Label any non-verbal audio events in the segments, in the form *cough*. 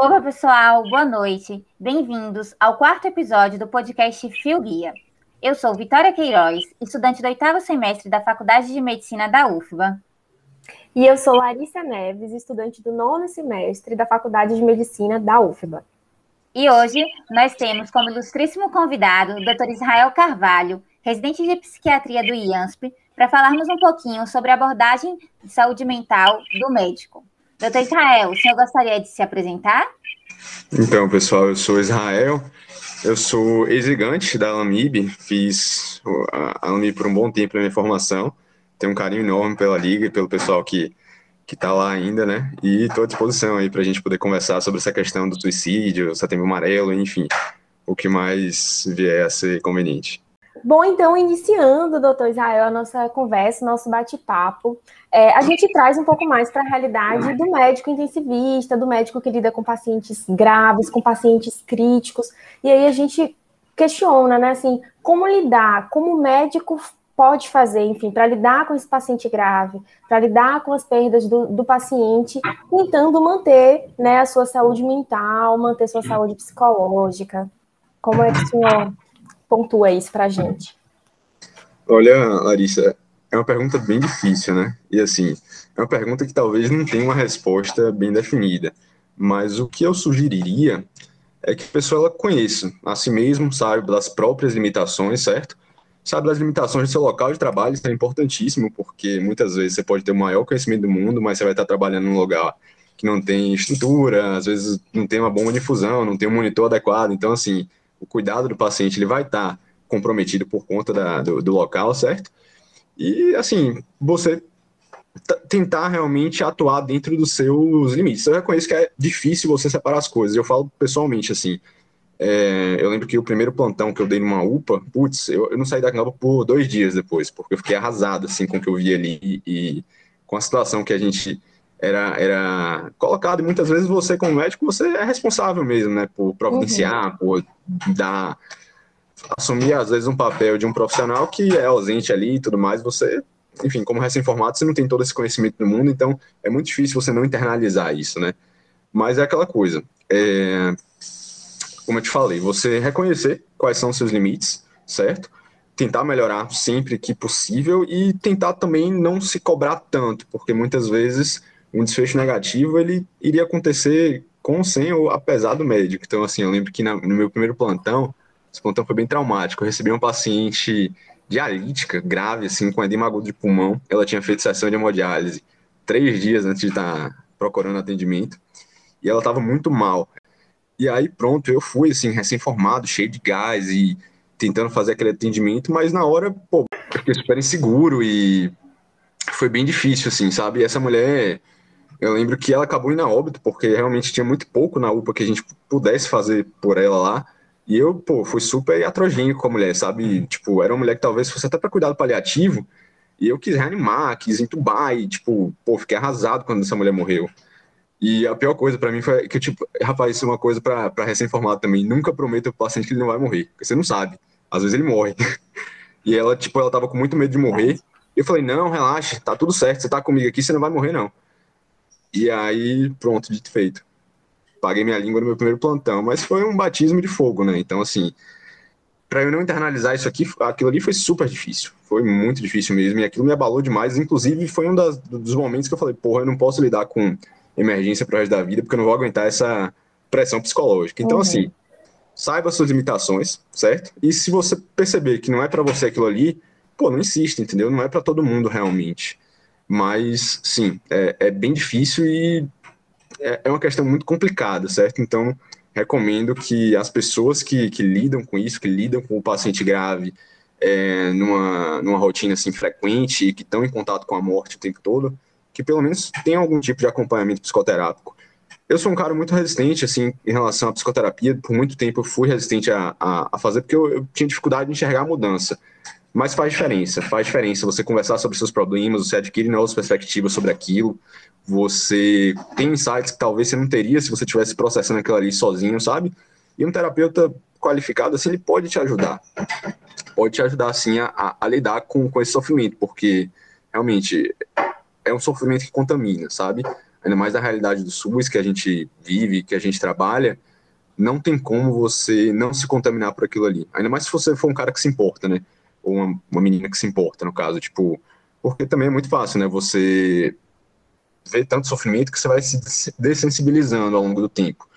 Olá, pessoal, boa noite. Bem-vindos ao quarto episódio do podcast Fio Guia. Eu sou Vitória Queiroz, estudante do oitavo semestre da Faculdade de Medicina da UFBA. E eu sou Larissa Neves, estudante do nono semestre da Faculdade de Medicina da UFBA. E hoje nós temos como ilustríssimo convidado o Dr. Israel Carvalho, residente de psiquiatria do IANSP, para falarmos um pouquinho sobre a abordagem de saúde mental do médico. Doutor Israel, o senhor gostaria de se apresentar? Então, pessoal, eu sou Israel, eu sou exigante da Alamib, fiz a Alamib por um bom tempo na minha formação, tenho um carinho enorme pela liga e pelo pessoal que que está lá ainda, né? E estou à disposição aí para a gente poder conversar sobre essa questão do suicídio, setembro amarelo, enfim, o que mais vier a ser conveniente. Bom, então, iniciando, doutor Israel, a nossa conversa, nosso bate-papo, é, a gente traz um pouco mais para a realidade do médico intensivista, do médico que lida com pacientes graves, com pacientes críticos, e aí a gente questiona, né, assim, como lidar, como o médico pode fazer, enfim, para lidar com esse paciente grave, para lidar com as perdas do, do, paciente, tentando manter, né, a sua saúde mental, manter sua saúde psicológica. Como é que o senhor pontua isso para a gente? Olha, Larissa, é uma pergunta bem difícil, né? E assim, é uma pergunta que talvez não tenha uma resposta bem definida. Mas o que eu sugeriria é que a pessoa ela conheça a si mesmo, saiba das próprias limitações, certo? Sabe das limitações do seu local de trabalho, isso é importantíssimo, porque muitas vezes você pode ter o maior conhecimento do mundo, mas você vai estar trabalhando num lugar que não tem estrutura, às vezes não tem uma bomba de infusão, não tem um monitor adequado. Então, assim, o cuidado do paciente ele vai estar comprometido por conta da, do, do local, certo? E, assim, você tentar realmente atuar dentro dos seus limites. Eu reconheço que é difícil você separar as coisas. Eu falo pessoalmente, assim, é, eu lembro que o primeiro plantão que eu dei numa UPA, putz, eu, eu não saí da UPA por dois dias depois, porque eu fiquei arrasado, assim, com o que eu vi ali e, e com a situação que a gente era, era colocado, e muitas vezes você, como médico, você é responsável mesmo, né, por providenciar, uhum. por dar, assumir, às vezes, um papel de um profissional que é ausente ali e tudo mais, você, enfim, como recém-formado, você não tem todo esse conhecimento do mundo, então é muito difícil você não internalizar isso, né, mas é aquela coisa, é, como eu te falei, você reconhecer quais são os seus limites, certo? Tentar melhorar sempre que possível e tentar também não se cobrar tanto, porque muitas vezes um desfecho negativo ele iria acontecer com ou sem ou apesar do médico. Então, assim, eu lembro que na, no meu primeiro plantão, esse plantão foi bem traumático. Eu recebi uma paciente dialítica, grave, assim, com edema agudo de pulmão. Ela tinha feito sessão de hemodiálise três dias antes de estar procurando atendimento. E ela estava muito mal. E aí, pronto, eu fui, assim, recém-formado, cheio de gás e tentando fazer aquele atendimento, mas na hora, pô, fiquei super inseguro e foi bem difícil, assim, sabe? E essa mulher eu lembro que ela acabou indo a óbito, porque realmente tinha muito pouco na UPA que a gente pudesse fazer por ela lá. E eu, pô, fui super atrogênico com a mulher, sabe? Tipo, era uma mulher que talvez fosse até para cuidado paliativo. E eu quis reanimar, quis entubar e, tipo, pô, fiquei arrasado quando essa mulher morreu. E a pior coisa para mim foi que, tipo, rapaz, isso é uma coisa para recém-formado também. Nunca prometa pro paciente que ele não vai morrer, porque você não sabe. Às vezes ele morre. *laughs* e ela, tipo, ela tava com muito medo de morrer. E eu falei, não, relaxa, tá tudo certo, você tá comigo aqui, você não vai morrer, não. E aí, pronto, dito feito. Paguei minha língua no meu primeiro plantão, mas foi um batismo de fogo, né? Então, assim, para eu não internalizar isso aqui, aquilo ali foi super difícil. Foi muito difícil mesmo, e aquilo me abalou demais. Inclusive, foi um das, dos momentos que eu falei, porra, eu não posso lidar com emergência pro resto da vida, porque eu não vou aguentar essa pressão psicológica. Então, uhum. assim, saiba suas limitações, certo? E se você perceber que não é para você aquilo ali, pô, não insista, entendeu? Não é para todo mundo realmente. Mas, sim, é, é bem difícil e é, é uma questão muito complicada, certo? Então, recomendo que as pessoas que, que lidam com isso, que lidam com o paciente grave, é, numa, numa rotina assim frequente e que estão em contato com a morte o tempo todo, que pelo menos tenham algum tipo de acompanhamento psicoterápico. eu sou um cara muito resistente, assim, em relação à psicoterapia. Por muito tempo eu fui resistente a, a, a fazer, porque eu, eu, tinha dificuldade de enxergar a mudança. Mas faz diferença, faz diferença você conversar sobre seus problemas, você adquire novas perspectivas sobre aquilo, você tem insights que talvez você não teria se você estivesse processando aquilo ali sozinho, sabe? E um terapeuta qualificado, assim, ele pode te ajudar. Pode te ajudar, assim, a, a lidar com, com esse sofrimento, porque realmente é um sofrimento que contamina, sabe? ainda mais na realidade do SUS que a gente vive, que a gente trabalha, não tem como você não se contaminar por aquilo ali. Ainda mais se você for um cara que se importa, né? Ou uma, uma menina que se importa, no caso, tipo, porque também é muito fácil, né? Você vê tanto sofrimento que você vai se dessensibilizando ao longo do tempo.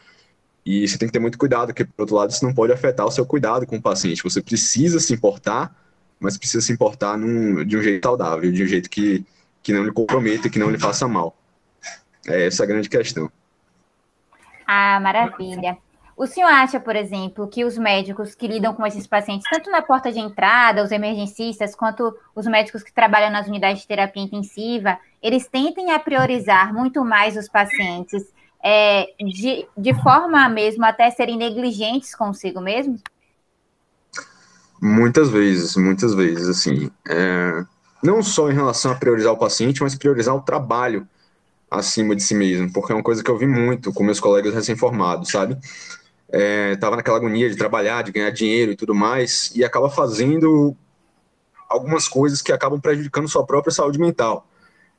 E você tem que ter muito cuidado, porque, por outro lado, isso não pode afetar o seu cuidado com o paciente. Você precisa se importar, mas precisa se importar num, de um jeito saudável, de um jeito que, que não lhe comprometa, que não lhe faça mal. É essa a grande questão. Ah, maravilha. O senhor acha, por exemplo, que os médicos que lidam com esses pacientes, tanto na porta de entrada, os emergencistas, quanto os médicos que trabalham nas unidades de terapia intensiva, eles tentem a priorizar muito mais os pacientes é, de, de forma mesmo até serem negligentes consigo mesmos? Muitas vezes, muitas vezes, assim. É, não só em relação a priorizar o paciente, mas priorizar o trabalho acima de si mesmo, porque é uma coisa que eu vi muito com meus colegas recém-formados, sabe? É, tava naquela agonia de trabalhar, de ganhar dinheiro e tudo mais, e acaba fazendo algumas coisas que acabam prejudicando sua própria saúde mental.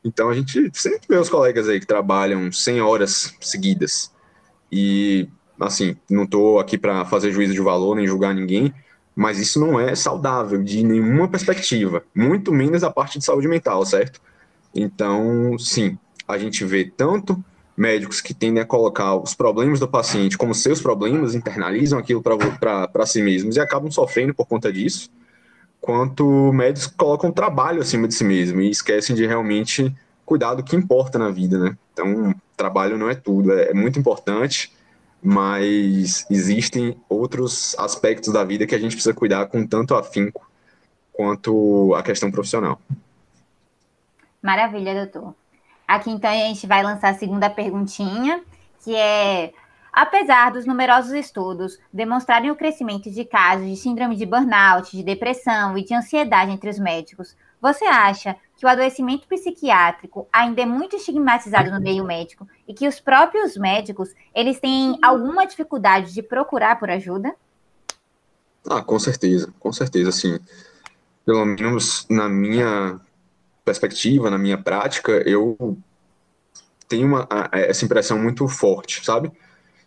Então a gente sempre vê os colegas aí que trabalham 100 horas seguidas. E, assim, não estou aqui para fazer juízo de valor nem julgar ninguém, mas isso não é saudável de nenhuma perspectiva, muito menos a parte de saúde mental, certo? Então, sim, a gente vê tanto médicos que tendem a colocar os problemas do paciente como seus problemas, internalizam aquilo para si mesmos e acabam sofrendo por conta disso, quanto médicos que colocam trabalho acima de si mesmo e esquecem de realmente cuidar do que importa na vida, né? Então, trabalho não é tudo, é, é muito importante, mas existem outros aspectos da vida que a gente precisa cuidar com tanto afinco quanto a questão profissional. Maravilha, doutor. Aqui então a gente vai lançar a segunda perguntinha, que é: apesar dos numerosos estudos demonstrarem o crescimento de casos de síndrome de burnout, de depressão e de ansiedade entre os médicos, você acha que o adoecimento psiquiátrico ainda é muito estigmatizado no meio médico e que os próprios médicos eles têm alguma dificuldade de procurar por ajuda? Ah, com certeza, com certeza, sim. Pelo menos na minha perspectiva, na minha prática, eu tenho uma, essa impressão muito forte, sabe?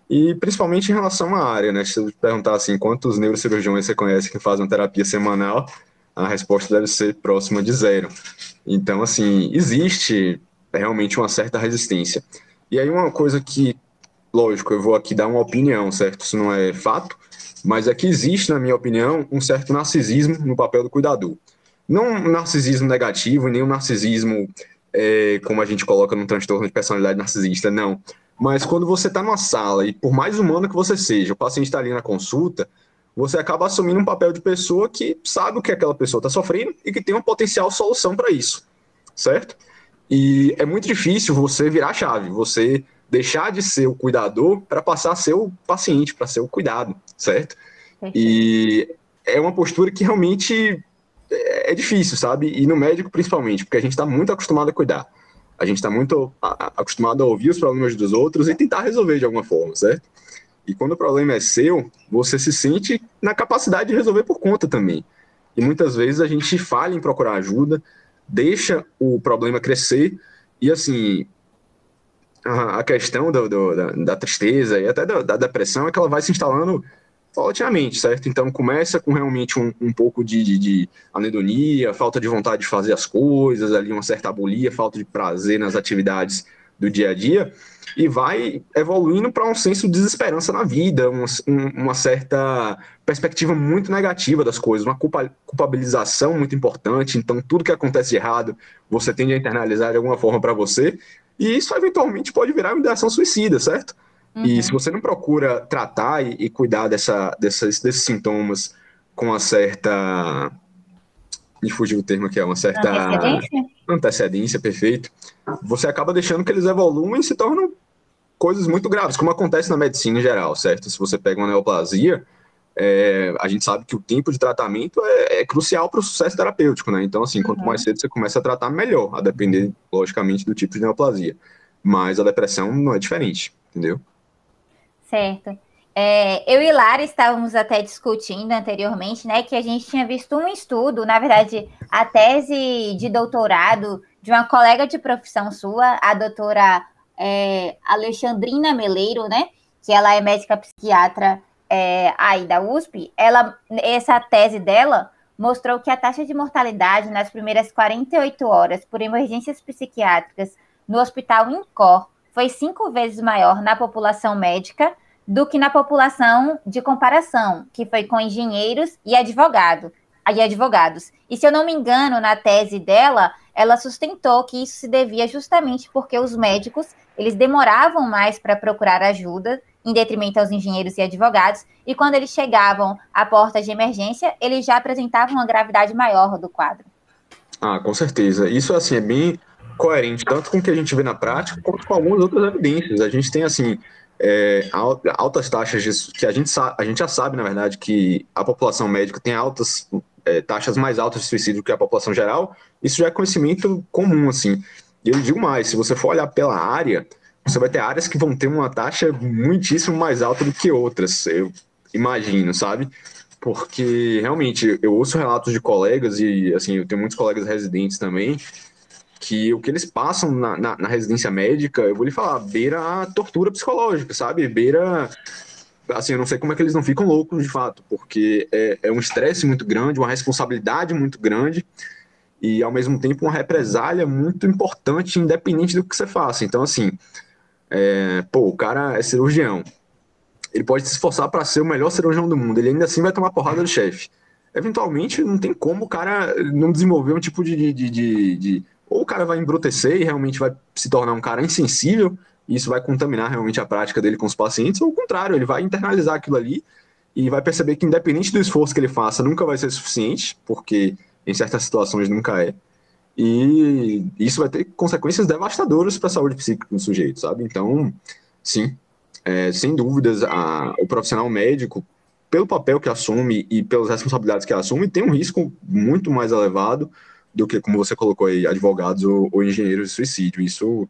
E principalmente em relação à área, né? Se eu perguntar assim, quantos neurocirurgiões você conhece que fazem terapia semanal, a resposta deve ser próxima de zero. Então, assim, existe realmente uma certa resistência. E aí uma coisa que, lógico, eu vou aqui dar uma opinião, certo? Isso não é fato, mas é que existe, na minha opinião, um certo narcisismo no papel do cuidador. Não um narcisismo negativo, nem um narcisismo é, como a gente coloca no transtorno de personalidade narcisista, não. Mas quando você está numa sala e por mais humano que você seja, o paciente está ali na consulta, você acaba assumindo um papel de pessoa que sabe o que aquela pessoa está sofrendo e que tem uma potencial solução para isso, certo? E é muito difícil você virar a chave, você deixar de ser o cuidador para passar a ser o paciente, para ser o cuidado, certo? E é uma postura que realmente é, difícil, sabe? E no médico principalmente, porque a gente está muito acostumado a cuidar. A gente está muito acostumado a ouvir os problemas dos outros e tentar resolver de alguma forma, certo? E quando o problema é seu, você se sente na capacidade de resolver por conta também. E muitas vezes a gente falha em procurar ajuda, deixa o problema crescer e assim a questão do, do, da, da, tristeza e até da, da depressão é que ela vai se instalando paulatinamente, certo? Então começa com realmente um, um pouco de, de, de, anedonia, falta de vontade de fazer as coisas, ali uma certa abulia, falta de prazer nas atividades do dia a dia, e vai evoluindo para um senso de desesperança na vida, uma, uma, certa perspectiva muito negativa das coisas, uma culpa, culpabilização muito importante. Então, tudo que acontece de errado, você tende a internalizar de alguma forma para você, e isso eventualmente pode virar uma ideação suicida, certo? Uhum. E se você não procura tratar e, e cuidar dessa, dessas, desses sintomas com uma certa. Me fugiu o termo que é uma certa. Antecedência? Antecedência, perfeito. Você acaba deixando que eles evoluam e se tornam coisas muito graves, como acontece na medicina em geral, certo? Se você pega uma neoplasia, é, a gente sabe que o tempo de tratamento é, é crucial para o sucesso terapêutico, né? Então, assim, quanto uhum. mais cedo você começa a tratar, melhor, a depender, logicamente, do tipo de neoplasia. Mas a depressão não é diferente, entendeu? Certo. É, eu e Lara estávamos até discutindo anteriormente, né, que a gente tinha visto um estudo, na verdade, a tese de doutorado de uma colega de profissão sua, a doutora é, Alexandrina Meleiro, né, que ela é médica psiquiatra é, aí da USP, ela, essa tese dela mostrou que a taxa de mortalidade nas primeiras 48 horas por emergências psiquiátricas no hospital INCOR foi cinco vezes maior na população médica do que na população de comparação, que foi com engenheiros e advogado, e advogados. E se eu não me engano, na tese dela, ela sustentou que isso se devia justamente porque os médicos eles demoravam mais para procurar ajuda, em detrimento aos engenheiros e advogados, e quando eles chegavam à porta de emergência, eles já apresentavam uma gravidade maior do quadro. Ah, com certeza. Isso assim é bem coerente tanto com o que a gente vê na prática quanto com algumas outras evidências. A gente tem assim é, altas taxas de, que a gente, a gente já sabe, na verdade, que a população médica tem altas é, taxas mais altas de suicídio que a população geral. Isso já é conhecimento comum, assim. E eu digo mais, se você for olhar pela área, você vai ter áreas que vão ter uma taxa muitíssimo mais alta do que outras, eu imagino, sabe? Porque realmente eu ouço relatos de colegas e assim, eu tenho muitos colegas residentes também que o que eles passam na, na, na, residência médica, eu vou lhe falar, beira a tortura psicológica, sabe? Beira. Assim, eu não sei como é que eles não ficam loucos de fato, porque é, é um estresse muito grande, uma responsabilidade muito grande e, ao mesmo tempo, uma represália muito importante, independente do que você faça. Então, assim, é, pô, o cara é cirurgião, ele pode se esforçar para ser o melhor cirurgião do mundo, ele ainda assim vai tomar porrada do chefe. Eventualmente, não tem como o cara não desenvolver um tipo de, de, de, de ou o cara vai embrutecer e realmente vai se tornar um cara insensível, e isso vai contaminar realmente a prática dele com os pacientes, ou o contrário, ele vai internalizar aquilo ali e vai perceber que, independente do esforço que ele faça, nunca vai ser suficiente, porque em certas situações nunca é. E isso vai ter consequências devastadoras para a saúde psíquica do sujeito, sabe? Então, sim, é, sem dúvidas, a, o profissional médico, pelo papel que assume e pelas responsabilidades que assume, tem um risco muito mais elevado do que, como você colocou aí, advogados ou, ou engenheiros de suicídio. Isso,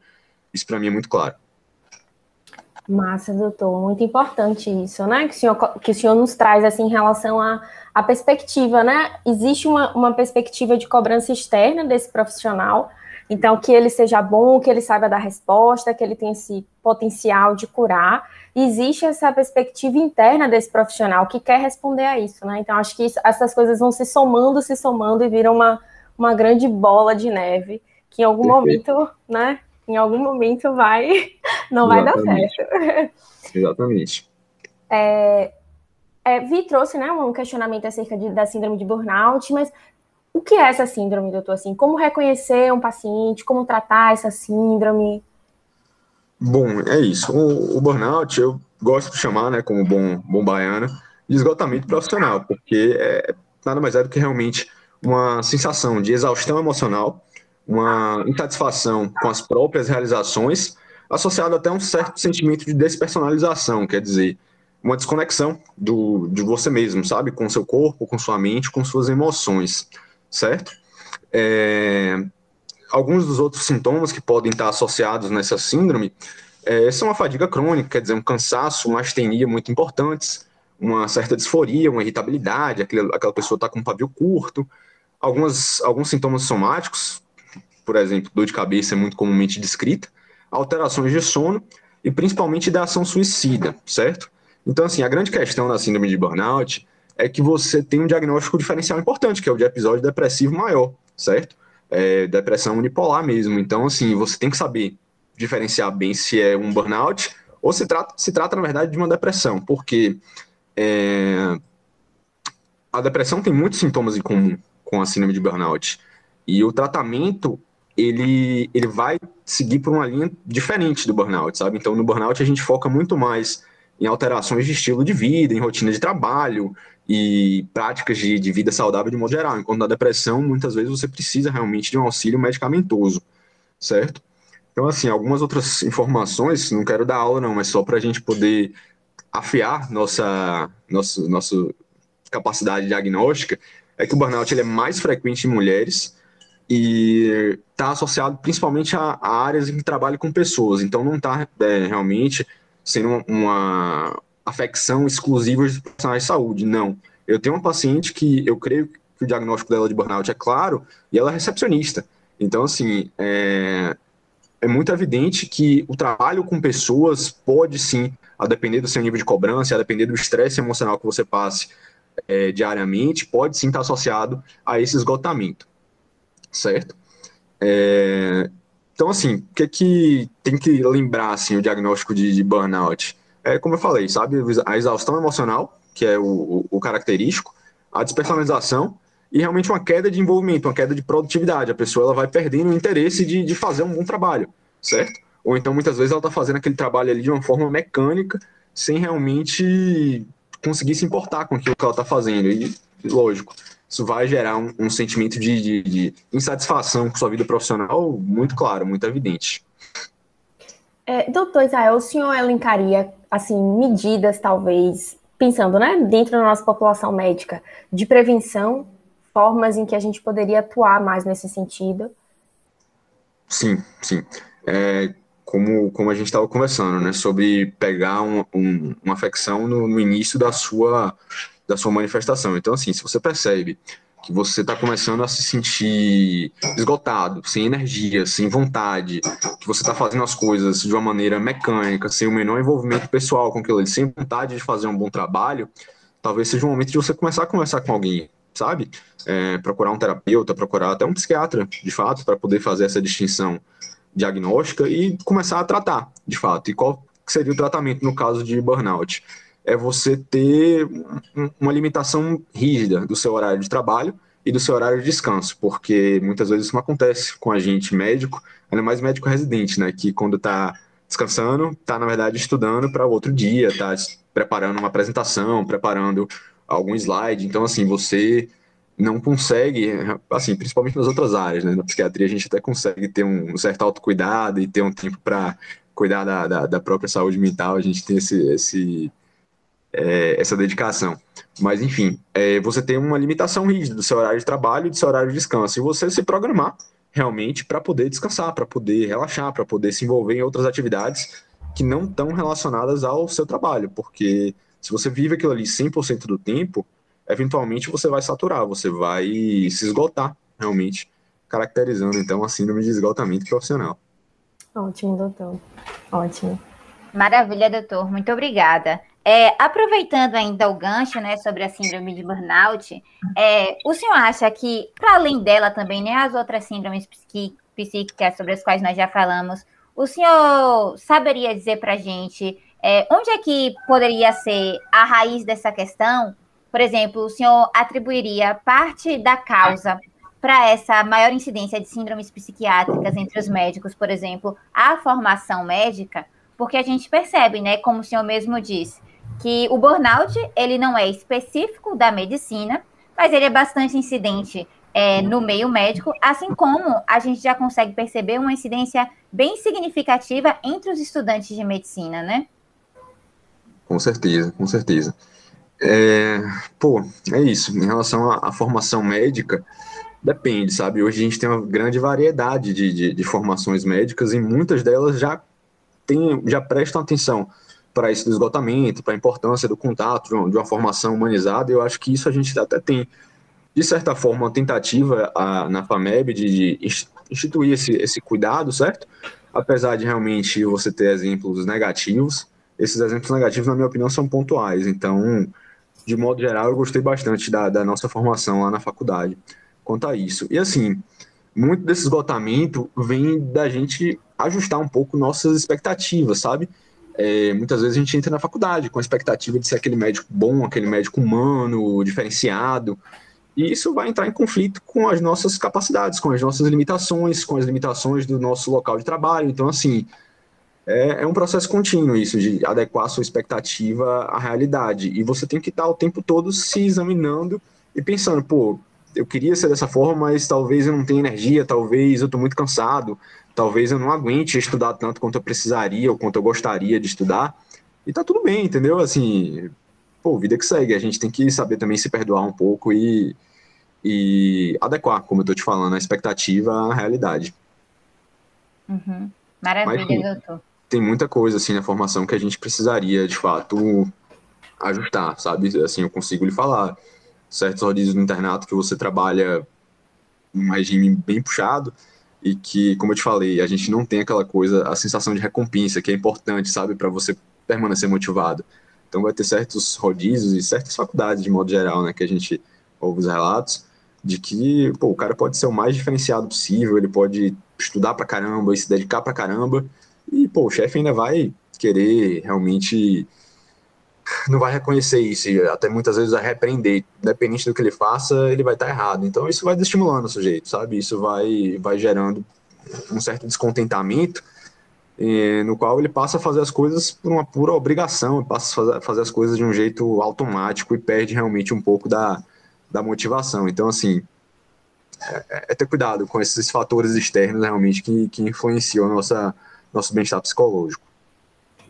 isso para mim é muito claro. Massa, doutor. Muito importante isso, né? Que o senhor, que o senhor nos traz assim, em relação à, à perspectiva, né? Existe uma, uma perspectiva de cobrança externa desse profissional, então que ele seja bom, que ele saiba dar resposta, que ele tenha esse potencial de curar. Existe essa perspectiva interna desse profissional que quer responder a isso, né? Então acho que isso, essas coisas vão se somando, se somando e viram uma, uma grande bola de neve que em algum Perfeito. momento, né? Em algum momento vai, *laughs* não Exatamente. vai dar certo. Exatamente. É, é, Vi trouxe, né, um questionamento acerca de, da síndrome de burnout, mas o que é essa síndrome, doutor? Assim, como reconhecer um paciente, como tratar essa síndrome? Bom, é isso. O, o burnout, eu gosto de chamar, né, como bom, bom baiano, de esgotamento profissional, porque é, nada mais é do que realmente uma sensação de exaustão emocional, uma insatisfação com as próprias realizações, associado até a um certo sentimento de despersonalização, quer dizer, uma desconexão do, de você mesmo, sabe? Com seu corpo, com sua mente, com suas emoções, certo? É, alguns dos outros sintomas que podem estar associados nessa síndrome é, são a fadiga crônica, quer dizer, um cansaço, uma astenia muito importantes, uma certa disforia, uma irritabilidade, aquela, aquela pessoa está com um pavio curto, algumas, alguns sintomas somáticos, por exemplo, dor de cabeça é muito comumente descrita, alterações de sono e principalmente da ação suicida, certo? Então, assim, a grande questão da síndrome de burnout é que você tem um diagnóstico diferencial importante, que é o de episódio depressivo maior, certo? É, depressão unipolar mesmo. Então, assim, você tem que saber diferenciar bem se é um burnout ou se trata, se trata na verdade, de uma depressão, porque é, a depressão tem muitos sintomas em comum com a síndrome de burnout. E o tratamento, ele, ele vai seguir por uma linha diferente do burnout, sabe? Então, no burnout, a gente foca muito mais em alterações de estilo de vida, em rotina de trabalho e práticas de, de vida saudável de modo geral. Enquanto na depressão, muitas vezes você precisa realmente de um auxílio medicamentoso, certo? Então, assim, algumas outras informações, não quero dar aula não, mas só para a gente poder afiar nossa, nossa, nossa capacidade diagnóstica, é que o burnout ele é mais frequente em mulheres e está associado principalmente a, a, áreas em que trabalham com pessoas. Então, não está é, realmente sendo uma, uma afecção exclusiva de profissionais de saúde, não. Eu tenho uma paciente que eu creio que o diagnóstico dela de burnout é claro e ela é recepcionista. Então, assim, é, é muito evidente que o trabalho com pessoas pode sim, a depender do seu nível de cobrança, a depender do estresse emocional que você passe é, diariamente, pode sim estar associado a esse esgotamento, certo? É, então, assim, o que, é que tem que lembrar, assim, o diagnóstico de, de, burnout? É como eu falei, sabe, a exaustão emocional, que é o, o, característico, a despersonalização e realmente uma queda de envolvimento, uma queda de produtividade. A pessoa ela vai perdendo o interesse de, de fazer um bom trabalho, certo? Ou então, muitas vezes, ela está fazendo aquele trabalho ali de uma forma mecânica, sem realmente conseguir se importar com aquilo que ela está fazendo. E, lógico, isso vai gerar um, um sentimento de, de, de, insatisfação com sua vida profissional muito claro, muito evidente. É, doutor Israel, o senhor elencaria, assim, medidas, talvez, pensando, né, dentro da nossa população médica, de prevenção formas em que a gente poderia atuar mais nesse sentido? Sim, sim. É, como, como a gente estava conversando, né, sobre pegar um, um, uma afecção no, no, início da sua, da sua manifestação. Então, assim, se você percebe que você está começando a se sentir esgotado, sem energia, sem vontade, que você está fazendo as coisas de uma maneira mecânica, sem o menor envolvimento pessoal com aquilo, sem vontade de fazer um bom trabalho, talvez seja o momento de você começar a conversar com alguém, sabe? É, procurar um terapeuta, procurar até um psiquiatra, de fato, para poder fazer essa distinção diagnóstica e começar a tratar, de fato. E qual seria o tratamento no caso de burnout? É você ter uma limitação rígida do seu horário de trabalho e do seu horário de descanso, porque muitas vezes isso não acontece com a gente médico, ainda mais médico residente, né, que quando está descansando, está na verdade estudando para outro dia, está preparando uma apresentação, preparando algum slide. Então, assim, você não consegue, assim, principalmente nas outras áreas, né? Na psiquiatria a gente até consegue ter um certo autocuidado e ter um tempo para cuidar da, da, da, própria saúde mental, a gente tem esse, esse é, essa dedicação. Mas, enfim, é, você tem uma limitação rígida do seu horário de trabalho e do seu horário de descanso, e você se programar realmente para poder descansar, para poder relaxar, para poder se envolver em outras atividades que não estão relacionadas ao seu trabalho, porque se você vive aquilo ali 100% do tempo, eventualmente você vai saturar, você vai se esgotar, realmente, caracterizando então a síndrome de esgotamento profissional. Ótimo, doutor. Ótimo. Maravilha, doutor. Muito obrigada. É, aproveitando ainda o gancho né, sobre a síndrome de burnout, é, o senhor acha que, para além dela também, né, as outras síndromes psíquicas sobre as quais nós já falamos, o senhor saberia dizer para a gente é, onde é que poderia ser a raiz dessa questão? Por exemplo, o senhor atribuiria parte da causa para essa maior incidência de síndromes psiquiátricas entre os médicos, por exemplo, à formação médica? Porque a gente percebe, né, como o senhor mesmo disse, que o burnout ele não é específico da medicina, mas ele é bastante incidente é, no meio médico, assim como a gente já consegue perceber uma incidência bem significativa entre os estudantes de medicina, né? Com certeza, com certeza. É, pô, é isso. Em relação à, à, formação médica, depende, sabe? Hoje a gente tem uma grande variedade de, de, de formações médicas e muitas delas já, tem, já prestam atenção para isso do esgotamento, para a importância do contato, de uma, de uma, formação humanizada. Eu acho que isso a gente até tem, de certa forma, uma tentativa a, na FAMEB de, de instituir esse, esse cuidado, certo? Apesar de realmente você ter exemplos negativos esses exemplos negativos, na minha opinião, são pontuais. Então, de modo geral, eu gostei bastante da, da nossa formação lá na faculdade quanto a isso. E assim, muito desse esgotamento vem da gente ajustar um pouco nossas expectativas, sabe? É, muitas vezes a gente entra na faculdade com a expectativa de ser aquele médico bom, aquele médico humano, diferenciado, e isso vai entrar em conflito com as nossas capacidades, com as nossas limitações, com as limitações do nosso local de trabalho. Então, assim, é, é um processo contínuo isso, de adequar a sua expectativa à realidade. E você tem que estar o tempo todo se examinando e pensando, pô, eu queria ser dessa forma, mas talvez eu não tenha energia, talvez eu estou muito cansado, talvez eu não aguente estudar tanto quanto eu precisaria ou quanto eu gostaria de estudar. E tá tudo bem, entendeu? Assim, pô, vida que segue. A gente tem que saber também se perdoar um pouco e, e adequar, como eu tô te falando, a expectativa à realidade. Uhum. Maravilha, Mas, doutor. Tem muita coisa, assim, na formação que a gente precisaria, de fato, ajustar, sabe? Assim, eu consigo lhe falar certos rodízios no internato que você trabalha um regime bem puxado e que, como eu te falei, a gente não tem aquela coisa, a sensação de recompensa que é importante, sabe, para você permanecer motivado. Então vai ter certos rodízios e certas faculdades de modo geral, né, que a gente ouve os relatos de que, pô, o cara pode ser o mais diferenciado possível, ele pode estudar pra caramba e se dedicar pra caramba, e, pô, o chefe ainda vai querer realmente não vai reconhecer isso e até muitas vezes vai repreender. Independente do que ele faça, ele vai estar errado. Então isso vai desestimulando o sujeito, sabe? Isso vai, vai gerando um certo descontentamento no qual ele passa a fazer as coisas por uma pura obrigação, passa a fazer as coisas de um jeito automático e perde realmente um pouco da, da motivação. Então, assim, é, é ter cuidado com esses fatores externos realmente que, que influenciam nossa, nosso bem-estar psicológico.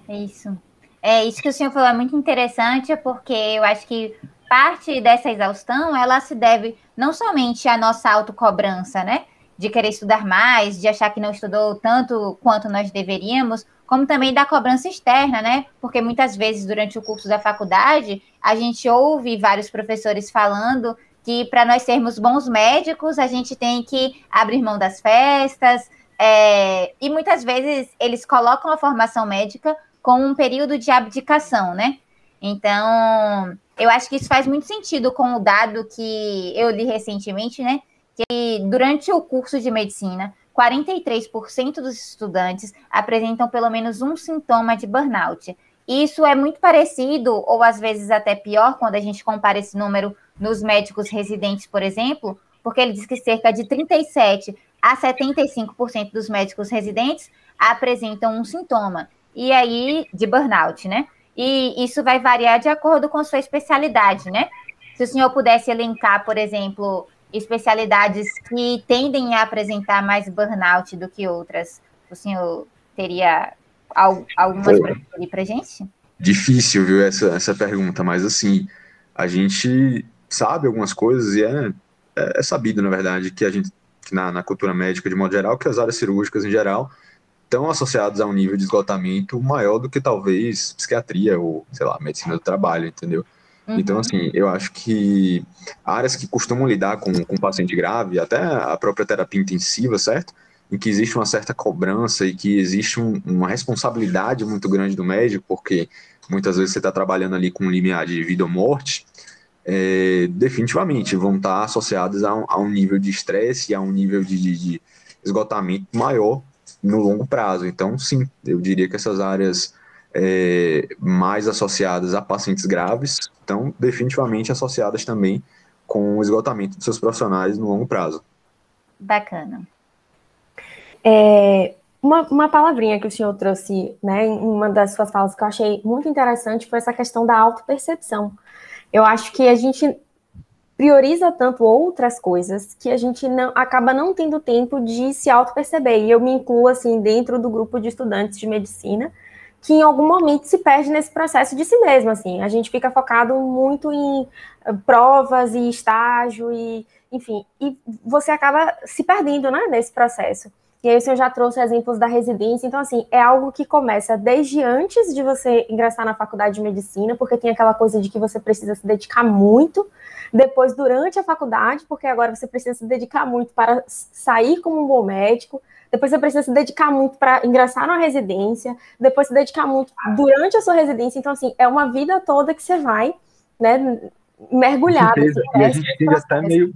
É isso. É isso que o senhor falou é muito interessante, porque eu acho que parte dessa exaustão ela se deve não somente à nossa autocobrança, né? De querer estudar mais, de achar que não estudou tanto quanto nós deveríamos, como também da cobrança externa, né? Porque muitas vezes durante o curso da faculdade a gente ouve vários professores falando que para nós sermos bons médicos a gente tem que abrir mão das festas, é, e muitas vezes eles colocam a formação médica com um período de abdicação, né? Então, eu acho que isso faz muito sentido com o dado que eu li recentemente, né? Que durante o curso de medicina, 43% dos estudantes apresentam pelo menos um sintoma de burnout. Isso é muito parecido, ou às vezes até pior, quando a gente compara esse número nos médicos residentes, por exemplo, porque ele diz que cerca de 37 a 75% dos médicos residentes apresentam um sintoma e aí de burnout, né? E isso vai variar de acordo com sua especialidade, né? Se o senhor pudesse elencar, por exemplo, especialidades que tendem a apresentar mais burnout do que outras, o senhor teria algumas para para gente? Difícil, viu, essa, essa pergunta, mas assim, a gente sabe algumas coisas e é, é, é sabido, na verdade, que a gente, na, na cultura médica, de modo geral, que as áreas cirúrgicas em geral estão associados a um nível de esgotamento maior do que talvez psiquiatria ou, sei lá, medicina do trabalho, entendeu? Uhum. Então, assim, eu acho que áreas que costumam lidar com, com paciente grave, até a própria terapia intensiva, certo? Em que existe uma certa cobrança e que existe um, uma responsabilidade muito grande do médico, porque muitas vezes você está trabalhando ali com um limiar de vida ou morte, é, definitivamente vão estar associadas a um, a um nível de estresse e a um nível de, de, de esgotamento maior no longo prazo. Então, sim, eu diria que essas áreas é, mais associadas a pacientes graves estão definitivamente associadas também com o esgotamento dos seus profissionais no longo prazo. Bacana. É, uma, uma palavrinha que o senhor trouxe né, em uma das suas falas que eu achei muito interessante foi essa questão da autopercepção. Eu acho que a gente prioriza tanto outras coisas que a gente não acaba não tendo tempo de se auto-perceber. E eu me incluo assim dentro do grupo de estudantes de medicina que em algum momento se perde nesse processo de si mesmo, assim. A gente fica focado muito em eh, provas e estágio e, enfim, e você acaba se perdendo, né, nesse processo. E aí senhor já trouxe exemplos da residência, então assim, é algo que começa desde antes de você ingressar na faculdade de medicina, porque tem aquela coisa de que você precisa se dedicar muito. Depois durante a faculdade, porque agora você precisa se dedicar muito para sair como um bom médico, depois você precisa se dedicar muito para ingressar na residência, depois se dedicar muito durante a sua residência, então assim, é uma vida toda que você vai, né, mergulhar. E a gente meio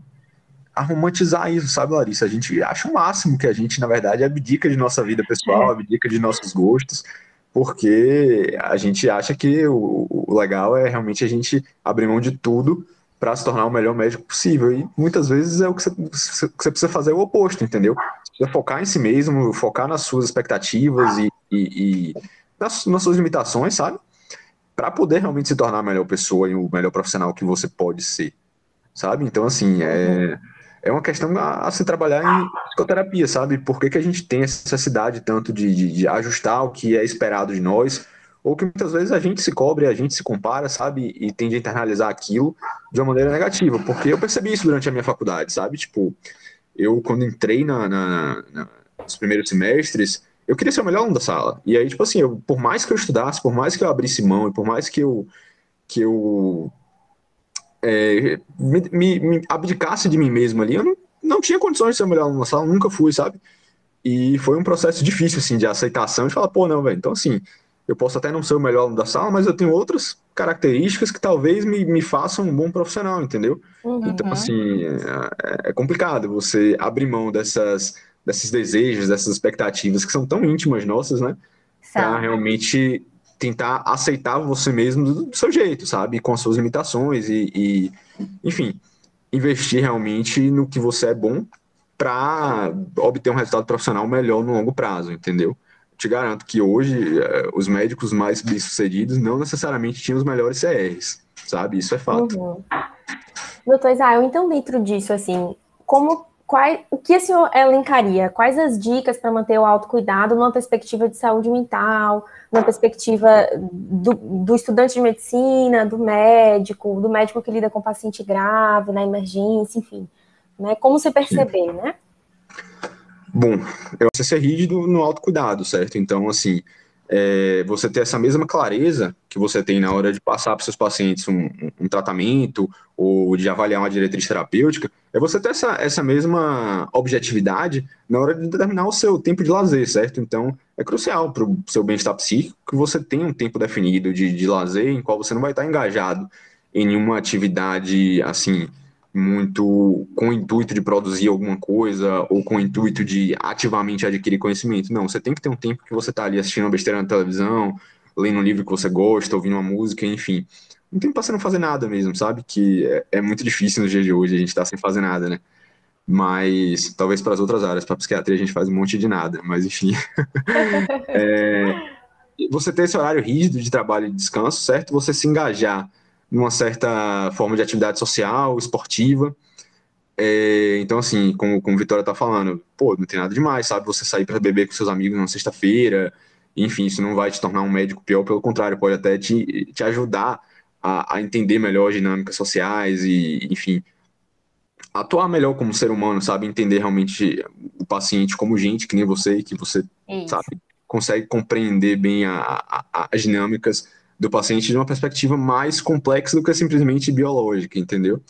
a romantizar isso, sabe, Larissa? A gente acha o máximo que a gente, na verdade, abdica de nossa vida pessoal, é. abdica de nossos gostos, porque a gente acha que o, o legal é realmente a gente abrir mão de tudo para se tornar o melhor médico possível. E muitas vezes é o que você, você precisa fazer o oposto, entendeu? Você precisa focar em si mesmo, focar nas suas expectativas e, e, e nas, nas, suas limitações, sabe? Para poder realmente se tornar a melhor pessoa e o melhor profissional que você pode ser, sabe? Então, assim, é, é uma questão a, a, se trabalhar em psicoterapia, sabe? Por que, que a gente tem essa necessidade tanto de, de, de, ajustar o que é esperado de nós, ou que muitas vezes a gente se cobre, a gente se compara, sabe? E tende a internalizar aquilo de uma maneira negativa. Porque eu percebi isso durante a minha faculdade, sabe? Tipo, eu quando entrei na, na, na nos primeiros semestres, eu queria ser o melhor aluno da sala. E aí, tipo assim, eu, por mais que eu estudasse, por mais que eu abrisse mão, e por mais que eu, que eu é, me, me, me, abdicasse de mim mesmo ali, eu não, não tinha condições de ser o melhor aluno da sala, nunca fui, sabe? E foi um processo difícil, assim, de aceitação, de falar, pô, não, velho, então assim, eu posso até não ser o melhor aluno da sala, mas eu tenho outras características que talvez me, me façam um bom profissional, entendeu? Uhum. Então, assim, é, é, complicado você abrir mão dessas, desses desejos, dessas expectativas que são tão íntimas nossas, né? Para realmente tentar aceitar você mesmo do seu jeito, sabe? Com as suas limitações e, e enfim, investir realmente no que você é bom para obter um resultado profissional melhor no longo prazo, entendeu? Te garanto que hoje eh, os médicos mais bem-sucedidos não necessariamente tinham os melhores CRs, sabe? Isso é fato. Uhum. Doutor Israel, então dentro disso, assim, como Quais, o que o senhor elencaria? Quais as dicas para manter o autocuidado numa perspectiva de saúde mental, numa perspectiva do, do, estudante de medicina, do médico, do médico que lida com paciente grave, na emergência, enfim. Né? Como se perceber, né? Bom, eu acho ser rígido no autocuidado, certo? Então, assim, é, você ter essa mesma clareza que você tem na hora de passar para seus pacientes um, um, tratamento ou de avaliar uma diretriz terapêutica, é você ter essa, essa mesma objetividade na hora de determinar o seu tempo de lazer, certo? Então, é crucial para o seu bem-estar psíquico que você tenha um tempo definido de, de lazer em qual você não vai estar engajado em nenhuma atividade, assim, muito com o intuito de produzir alguma coisa ou com o intuito de ativamente adquirir conhecimento. Não, você tem que ter um tempo que você está ali assistindo uma besteira na televisão, lendo um livro que você gosta, ouvindo uma música, enfim. Um tempo para você não fazer nada mesmo, sabe? Que é, é muito difícil no dia de hoje a gente estar tá sem fazer nada, né? Mas talvez para as outras áreas, para psiquiatria a gente faz um monte de nada, mas enfim. *laughs* é, você ter esse horário rígido de trabalho e descanso, certo? Você se engajar numa certa forma de atividade social, esportiva. É, então, assim, como, como Vitória tá falando, pô, não tem nada demais, sabe? Você sair para beber com seus amigos na sexta-feira, enfim, isso não vai te tornar um médico pior, pelo contrário, pode até te, te ajudar a, a entender melhor as dinâmicas sociais e, enfim, atuar melhor como ser humano, sabe? Entender realmente o paciente como gente, que nem você, que você, isso. sabe, consegue compreender bem a, a, as dinâmicas do paciente de uma perspectiva mais complexa do que simplesmente biológica, entendeu?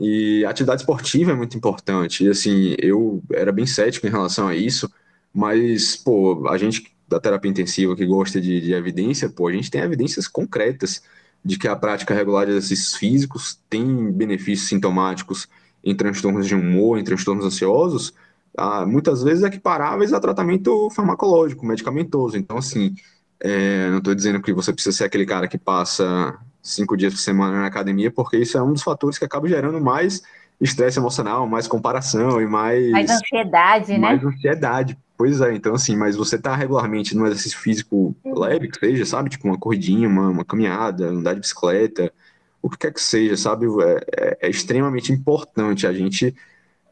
E a atividade esportiva é muito importante. E assim, eu era bem cético em relação a isso, mas, pô, a gente da terapia intensiva que gosta de, de evidência, pô, a gente tem evidências concretas de que a prática regular de exercícios físicos tem benefícios sintomáticos em transtornos de humor, em transtornos ansiosos, ah, muitas vezes equiparáveis a tratamento farmacológico, medicamentoso. Então, assim, é, não estou dizendo que você precisa ser aquele cara que passa cinco dias por semana na academia, porque isso é um dos fatores que acaba gerando mais estresse emocional, mais comparação e mais. Mais ansiedade, né? Mais ansiedade. Pois é, então assim, mas você tá regularmente no exercício físico uhum. leve, que seja, sabe? Tipo uma corridinha, uma, uma caminhada, andar de bicicleta, o que quer que seja, sabe? É, é, é extremamente importante. A gente.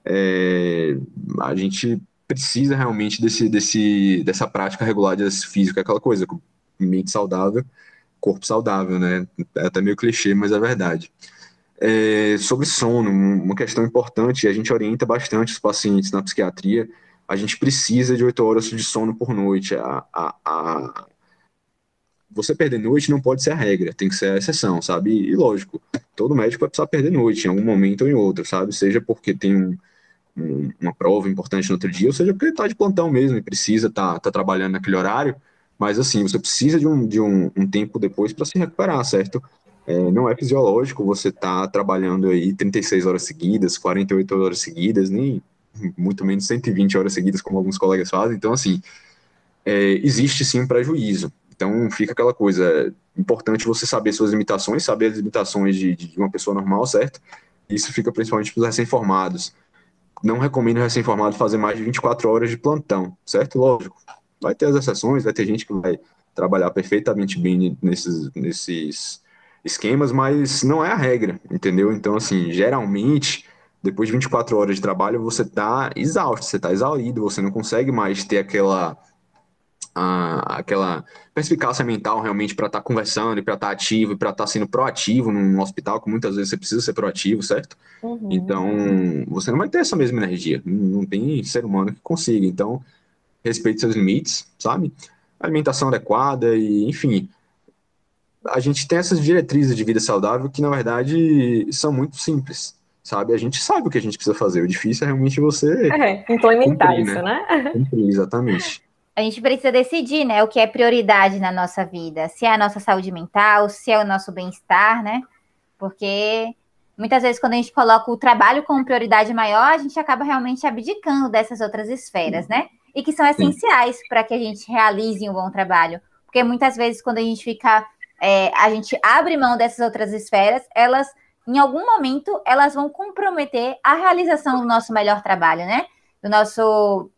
É, a gente precisa realmente desse, desse, dessa prática regular de exercício físico, é aquela coisa, mente saudável, corpo saudável, né? É até meio clichê, mas é verdade. É, sobre sono, uma questão importante, a gente orienta bastante os pacientes na psiquiatria, a gente precisa de oito horas de sono por noite. A, a, a... Você perder noite não pode ser a regra, tem que ser a exceção, sabe? E lógico, todo médico vai precisar perder noite em algum momento ou em outro, sabe? Seja porque tem um uma prova importante no outro dia, ou seja, porque ele está de plantão mesmo e precisa estar tá, tá trabalhando naquele horário, mas assim, você precisa de um, de um, um tempo depois para se recuperar, certo? É, não é fisiológico você estar tá trabalhando aí 36 horas seguidas, 48 horas seguidas, nem muito menos 120 horas seguidas, como alguns colegas fazem, então assim, é, existe sim um prejuízo. Então fica aquela coisa, é importante você saber suas limitações, saber as limitações de, de uma pessoa normal, certo? Isso fica principalmente para os recém-formados não recomendo recém-formado fazer mais de 24 horas de plantão, certo? Lógico, vai ter as exceções, vai ter gente que vai trabalhar perfeitamente bem nesses, nesses esquemas, mas não é a regra, entendeu? Então, assim, geralmente depois de 24 horas de trabalho, você está exausto, você está exaurido, você não consegue mais ter aquela a, aquela perspicácia mental realmente para estar tá conversando e para estar tá ativo e para estar tá sendo proativo num hospital, que muitas vezes você precisa ser proativo, certo? Uhum. Então, você não vai ter essa mesma energia. Não, tem ser humano que consiga. Então, respeite seus limites, sabe? Alimentação adequada e, enfim. A gente tem essas diretrizes de vida saudável que, na verdade, são muito simples sabe? A gente sabe o que a gente precisa fazer. O difícil é realmente você. É, implementar cumprir, isso, né? né? Cumprir, exatamente a gente precisa decidir, né, o que é prioridade na nossa vida, se é a nossa saúde mental, se é o nosso bem-estar, né? Porque muitas vezes quando a gente coloca o trabalho como prioridade maior, a gente acaba realmente abdicando dessas outras esferas, né? E que são essenciais para que a gente realize um bom trabalho. Porque muitas vezes quando a gente fica, é, a gente abre mão dessas outras esferas, elas, em algum momento, elas vão comprometer a realização do nosso melhor trabalho, né? Do nosso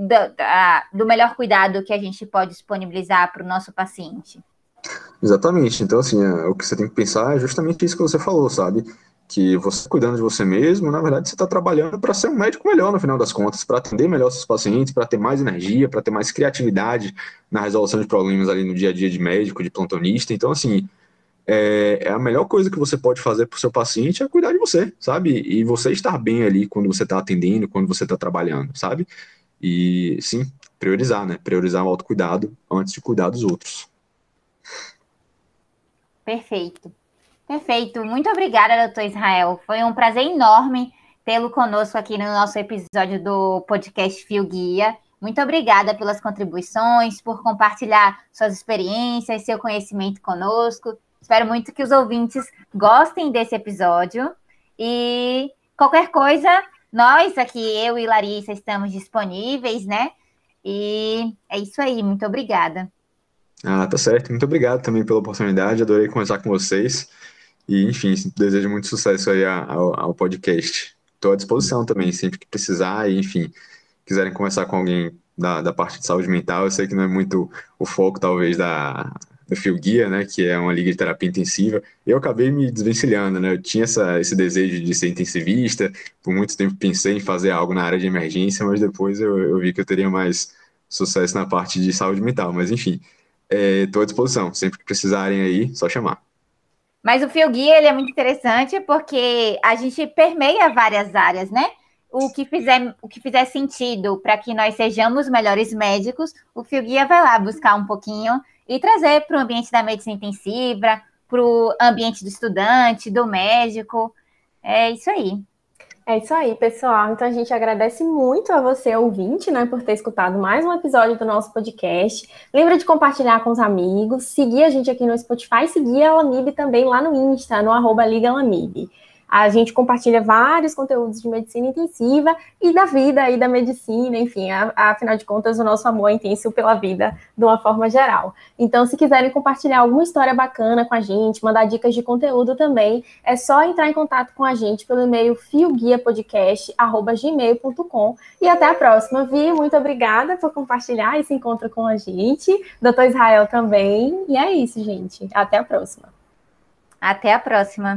do, da, do melhor cuidado que a gente pode disponibilizar para o nosso paciente. Exatamente. Então, assim, é, o que você tem que pensar é justamente isso que você falou, sabe? Que você cuidando de você mesmo, na verdade, você está trabalhando para ser um médico melhor no final das contas, para atender melhor seus pacientes, para ter mais energia, para ter mais criatividade na resolução de problemas ali no dia a dia de médico, de plantonista. Então, assim, é, é a melhor coisa que você pode fazer para o seu paciente é cuidar de você, sabe? E você estar bem ali quando você está atendendo, quando você está trabalhando, sabe? E sim, priorizar, né? Priorizar o autocuidado antes de cuidar dos outros. Perfeito. Perfeito. Muito obrigada, doutor Israel. Foi um prazer enorme tê-lo conosco aqui no nosso episódio do podcast Fio Guia. Muito obrigada pelas contribuições, por compartilhar suas experiências, seu conhecimento conosco. Espero muito que os ouvintes gostem desse episódio. E qualquer coisa, nós aqui, eu e Larissa, estamos disponíveis, né? E é isso aí, muito obrigada. Ah, tá certo. Muito obrigado também pela oportunidade. Adorei conversar com vocês. E, enfim, desejo muito sucesso aí ao, ao podcast. Estou à disposição também, sempre que precisar. E, enfim, quiserem conversar com alguém da, da parte de saúde mental, eu sei que não é muito o foco, talvez, da, do Fio Guia, né, que é uma liga de terapia intensiva, eu acabei me desvencilhando, né, eu tinha essa, esse desejo de ser intensivista, por muito tempo pensei em fazer algo na área de emergência, mas depois eu, eu vi que eu teria mais sucesso na parte de saúde mental, mas enfim, estou é, à disposição, sempre que precisarem aí, só chamar. Mas o Fio Guia, ele é muito interessante porque a gente permeia várias áreas, né? o que fizer, o que fizer sentido para que nós sejamos melhores médicos, o Fio Guia vai lá buscar um pouquinho e trazer para o ambiente da medicina intensiva, para o ambiente do estudante, do médico. É isso aí. É isso aí, pessoal. Então a gente agradece muito a você, ouvinte, né, por ter escutado mais um episódio do nosso podcast. Lembra de compartilhar com os amigos, seguir a gente aqui no Spotify, seguir a Lamib também lá no Insta, no arroba Liga Lamib. A gente compartilha vários conteúdos de medicina intensiva e da vida e da medicina, enfim, a, a, afinal de contas, o nosso amor é intenso pela vida de uma forma geral. Então, se quiserem compartilhar alguma história bacana com a gente, mandar dicas de conteúdo também, é só entrar em contato com a gente pelo e-mail fioguiapodcast.gmail.com e até a próxima. Vi, muito obrigada por compartilhar esse encontro com a gente. Doutor Israel também. E é isso, gente. Até a próxima. Até a próxima.